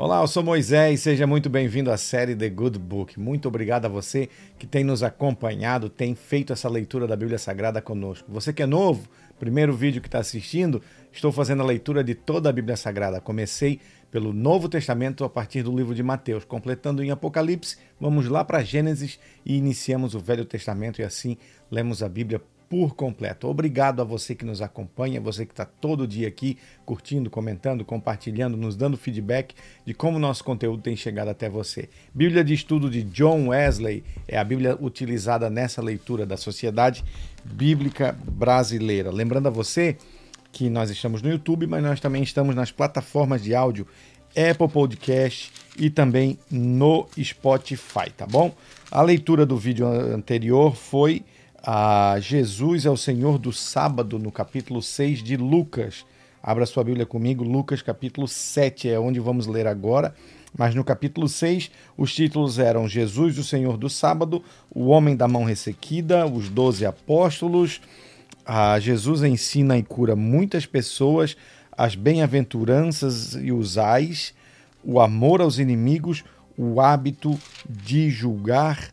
Olá, eu sou Moisés, seja muito bem-vindo à série The Good Book. Muito obrigado a você que tem nos acompanhado, tem feito essa leitura da Bíblia Sagrada conosco. Você que é novo, primeiro vídeo que está assistindo, estou fazendo a leitura de toda a Bíblia Sagrada. Comecei pelo Novo Testamento a partir do livro de Mateus, completando em Apocalipse, vamos lá para Gênesis e iniciamos o Velho Testamento e assim lemos a Bíblia por completo. Obrigado a você que nos acompanha, você que está todo dia aqui curtindo, comentando, compartilhando, nos dando feedback de como nosso conteúdo tem chegado até você. Bíblia de Estudo de John Wesley é a Bíblia utilizada nessa leitura da Sociedade Bíblica Brasileira. Lembrando a você que nós estamos no YouTube, mas nós também estamos nas plataformas de áudio Apple Podcast e também no Spotify, tá bom? A leitura do vídeo anterior foi a Jesus é o Senhor do sábado, no capítulo 6 de Lucas. Abra sua Bíblia comigo, Lucas capítulo 7 é onde vamos ler agora. Mas no capítulo 6, os títulos eram Jesus, o Senhor do sábado, o homem da mão ressequida, os doze apóstolos. Jesus ensina e cura muitas pessoas, as bem-aventuranças e os ais, o amor aos inimigos, o hábito de julgar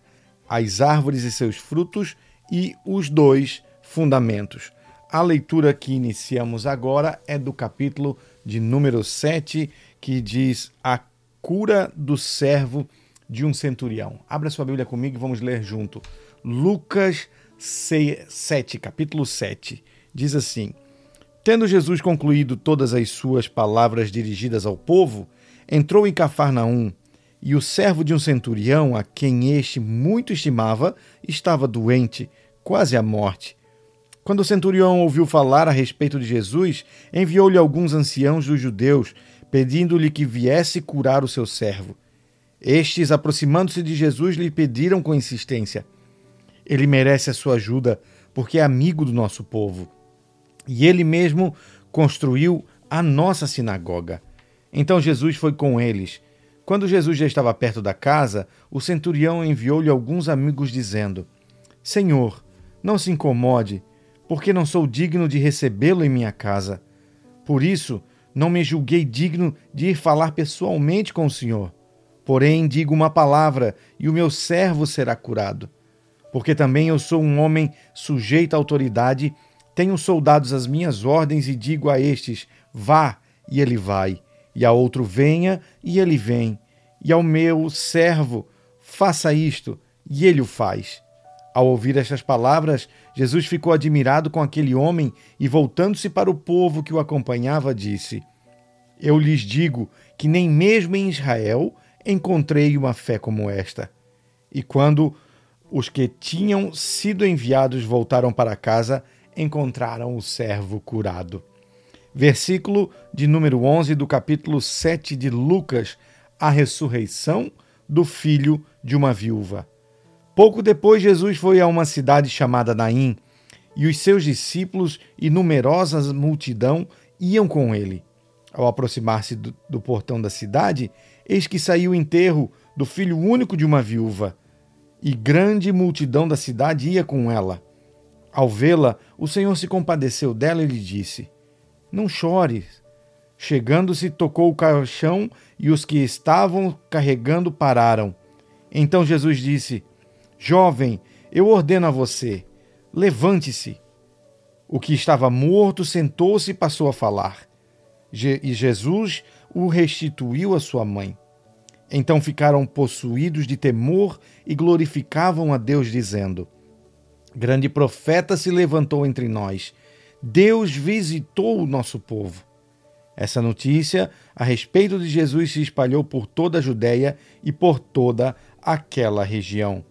as árvores e seus frutos e os dois fundamentos. A leitura que iniciamos agora é do capítulo de número 7, que diz A cura do servo de um centurião. Abra sua Bíblia comigo e vamos ler junto. Lucas 7, capítulo 7, diz assim: Tendo Jesus concluído todas as suas palavras dirigidas ao povo, entrou em Cafarnaum e o servo de um centurião, a quem este muito estimava, estava doente, quase à morte. Quando o centurião ouviu falar a respeito de Jesus, enviou-lhe alguns anciãos dos judeus, pedindo-lhe que viesse curar o seu servo. Estes, aproximando-se de Jesus, lhe pediram com insistência: Ele merece a sua ajuda, porque é amigo do nosso povo. E ele mesmo construiu a nossa sinagoga. Então Jesus foi com eles. Quando Jesus já estava perto da casa, o centurião enviou-lhe alguns amigos, dizendo: Senhor, não se incomode, porque não sou digno de recebê-lo em minha casa. Por isso, não me julguei digno de ir falar pessoalmente com o Senhor. Porém, digo uma palavra, e o meu servo será curado. Porque também eu sou um homem sujeito à autoridade, tenho soldados às minhas ordens, e digo a estes: vá, e ele vai e a outro venha, e ele vem, e ao meu servo faça isto, e ele o faz. Ao ouvir estas palavras, Jesus ficou admirado com aquele homem e, voltando-se para o povo que o acompanhava, disse: Eu lhes digo que nem mesmo em Israel encontrei uma fé como esta. E quando os que tinham sido enviados voltaram para casa, encontraram o servo curado versículo de número 11 do capítulo 7 de Lucas, a ressurreição do filho de uma viúva. Pouco depois, Jesus foi a uma cidade chamada Naim, e os seus discípulos e numerosa multidão iam com ele. Ao aproximar-se do, do portão da cidade, eis que saiu o enterro do filho único de uma viúva, e grande multidão da cidade ia com ela. Ao vê-la, o Senhor se compadeceu dela e lhe disse: não chores. Chegando-se, tocou o caixão e os que estavam carregando pararam. Então Jesus disse: Jovem, eu ordeno a você, levante-se. O que estava morto sentou-se e passou a falar. e Jesus o restituiu à sua mãe. Então ficaram possuídos de temor e glorificavam a Deus, dizendo: Grande profeta se levantou entre nós Deus visitou o nosso povo. Essa notícia a respeito de Jesus se espalhou por toda a Judéia e por toda aquela região.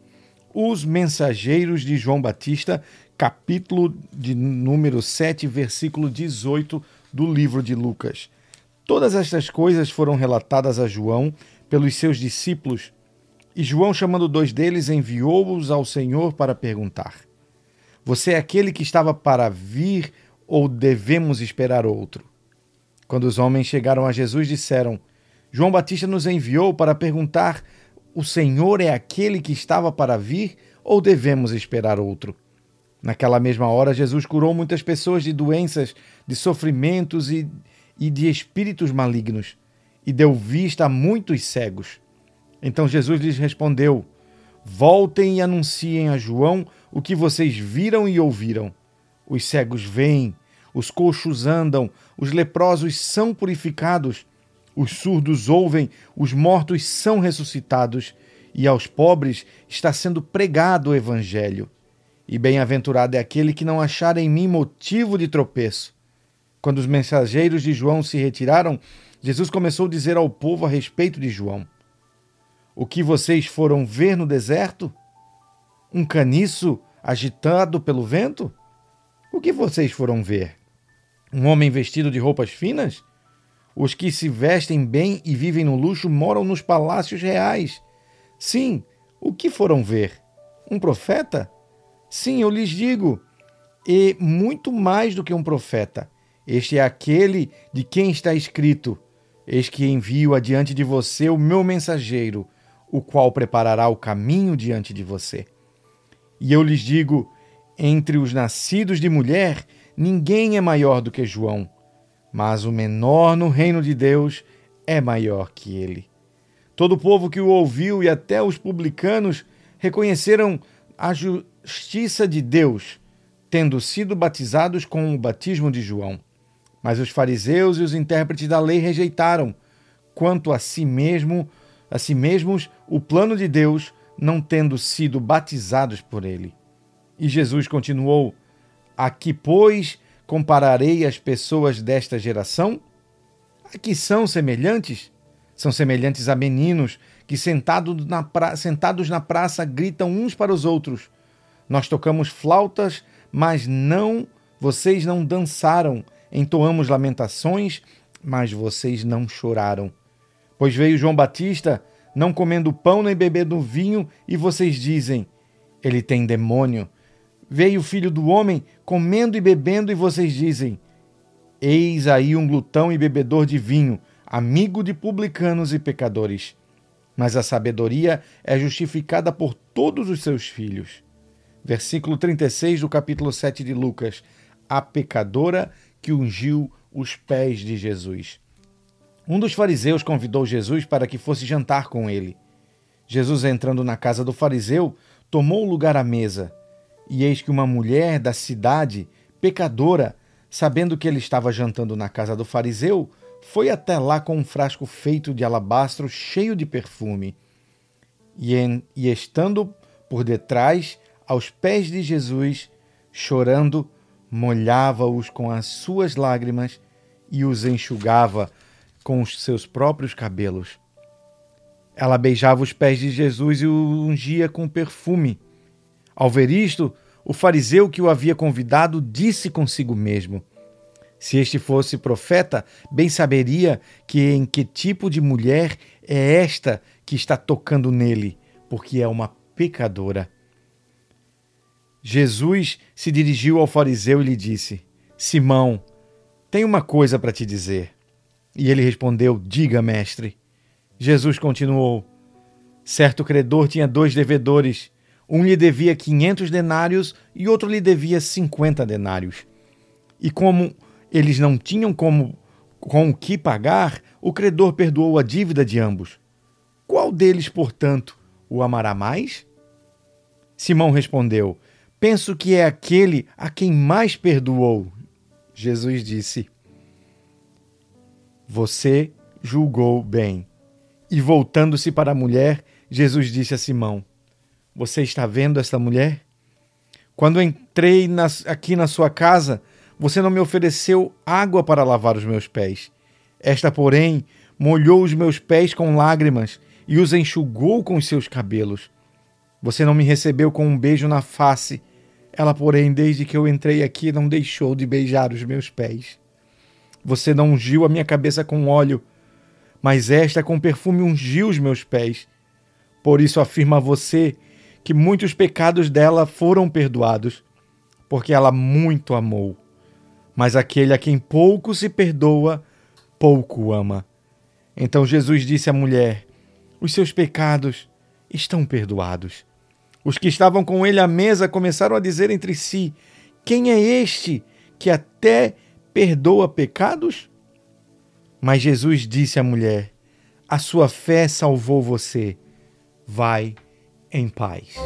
Os mensageiros de João Batista, capítulo de número 7, versículo 18 do livro de Lucas. Todas estas coisas foram relatadas a João pelos seus discípulos, e João, chamando dois deles, enviou-os ao Senhor para perguntar: Você é aquele que estava para vir ou devemos esperar outro? Quando os homens chegaram a Jesus, disseram: João Batista nos enviou para perguntar: O Senhor é aquele que estava para vir ou devemos esperar outro? Naquela mesma hora, Jesus curou muitas pessoas de doenças, de sofrimentos e, e de espíritos malignos. e deu vista a muitos cegos. Então Jesus lhes respondeu: Voltem e anunciem a João o que vocês viram e ouviram. Os cegos veem, os coxos andam, os leprosos são purificados, os surdos ouvem, os mortos são ressuscitados, e aos pobres está sendo pregado o Evangelho. E bem-aventurado é aquele que não achar em mim motivo de tropeço. Quando os mensageiros de João se retiraram, Jesus começou a dizer ao povo a respeito de João: O que vocês foram ver no deserto? Um caniço agitado pelo vento? O que vocês foram ver? Um homem vestido de roupas finas? Os que se vestem bem e vivem no luxo moram nos palácios reais. Sim, o que foram ver? Um profeta? Sim, eu lhes digo, e muito mais do que um profeta. Este é aquele de quem está escrito: Eis que envio adiante de você o meu mensageiro, o qual preparará o caminho diante de você. E eu lhes digo: entre os nascidos de mulher, ninguém é maior do que João, mas o menor no reino de Deus é maior que ele. Todo o povo que o ouviu e até os publicanos reconheceram a justiça de Deus, tendo sido batizados com o batismo de João. Mas os fariseus e os intérpretes da lei rejeitaram, quanto a si mesmo, a si mesmos, o plano de Deus, não tendo sido batizados por ele. E Jesus continuou: Aqui, pois, compararei as pessoas desta geração? Aqui são semelhantes? São semelhantes a meninos que, sentados na, pra... sentados na praça, gritam uns para os outros: Nós tocamos flautas, mas não, vocês não dançaram entoamos lamentações, mas vocês não choraram. Pois veio João Batista, não comendo pão nem bebendo vinho, e vocês dizem: Ele tem demônio. Veio o filho do homem, comendo e bebendo, e vocês dizem: Eis aí um glutão e bebedor de vinho, amigo de publicanos e pecadores. Mas a sabedoria é justificada por todos os seus filhos. Versículo 36 do capítulo 7 de Lucas. A pecadora que ungiu os pés de Jesus. Um dos fariseus convidou Jesus para que fosse jantar com ele. Jesus, entrando na casa do fariseu, tomou lugar à mesa. E eis que uma mulher da cidade, pecadora, sabendo que ele estava jantando na casa do fariseu, foi até lá com um frasco feito de alabastro cheio de perfume. E, em, e estando por detrás, aos pés de Jesus, chorando, molhava-os com as suas lágrimas e os enxugava com os seus próprios cabelos. Ela beijava os pés de Jesus e o ungia com perfume. Ao ver isto, o fariseu que o havia convidado disse consigo mesmo: Se este fosse profeta, bem saberia que em que tipo de mulher é esta que está tocando nele, porque é uma pecadora. Jesus se dirigiu ao fariseu e lhe disse: Simão, tenho uma coisa para te dizer. E ele respondeu: Diga, mestre. Jesus continuou: Certo credor tinha dois devedores. Um lhe devia quinhentos denários e outro lhe devia cinquenta denários. E como eles não tinham como com o que pagar, o credor perdoou a dívida de ambos. Qual deles, portanto, o amará mais? Simão respondeu: Penso que é aquele a quem mais perdoou. Jesus disse: Você julgou bem. E voltando-se para a mulher, Jesus disse a Simão: Você está vendo esta mulher? Quando entrei aqui na sua casa, você não me ofereceu água para lavar os meus pés. Esta, porém, molhou os meus pés com lágrimas e os enxugou com os seus cabelos. Você não me recebeu com um beijo na face ela, porém, desde que eu entrei aqui, não deixou de beijar os meus pés. Você não ungiu a minha cabeça com óleo, mas esta com perfume ungiu os meus pés. Por isso afirma você que muitos pecados dela foram perdoados, porque ela muito amou. Mas aquele a quem pouco se perdoa, pouco ama. Então Jesus disse à mulher: Os seus pecados estão perdoados. Os que estavam com ele à mesa começaram a dizer entre si: Quem é este que até perdoa pecados? Mas Jesus disse à mulher: a sua fé salvou você. Vai em paz.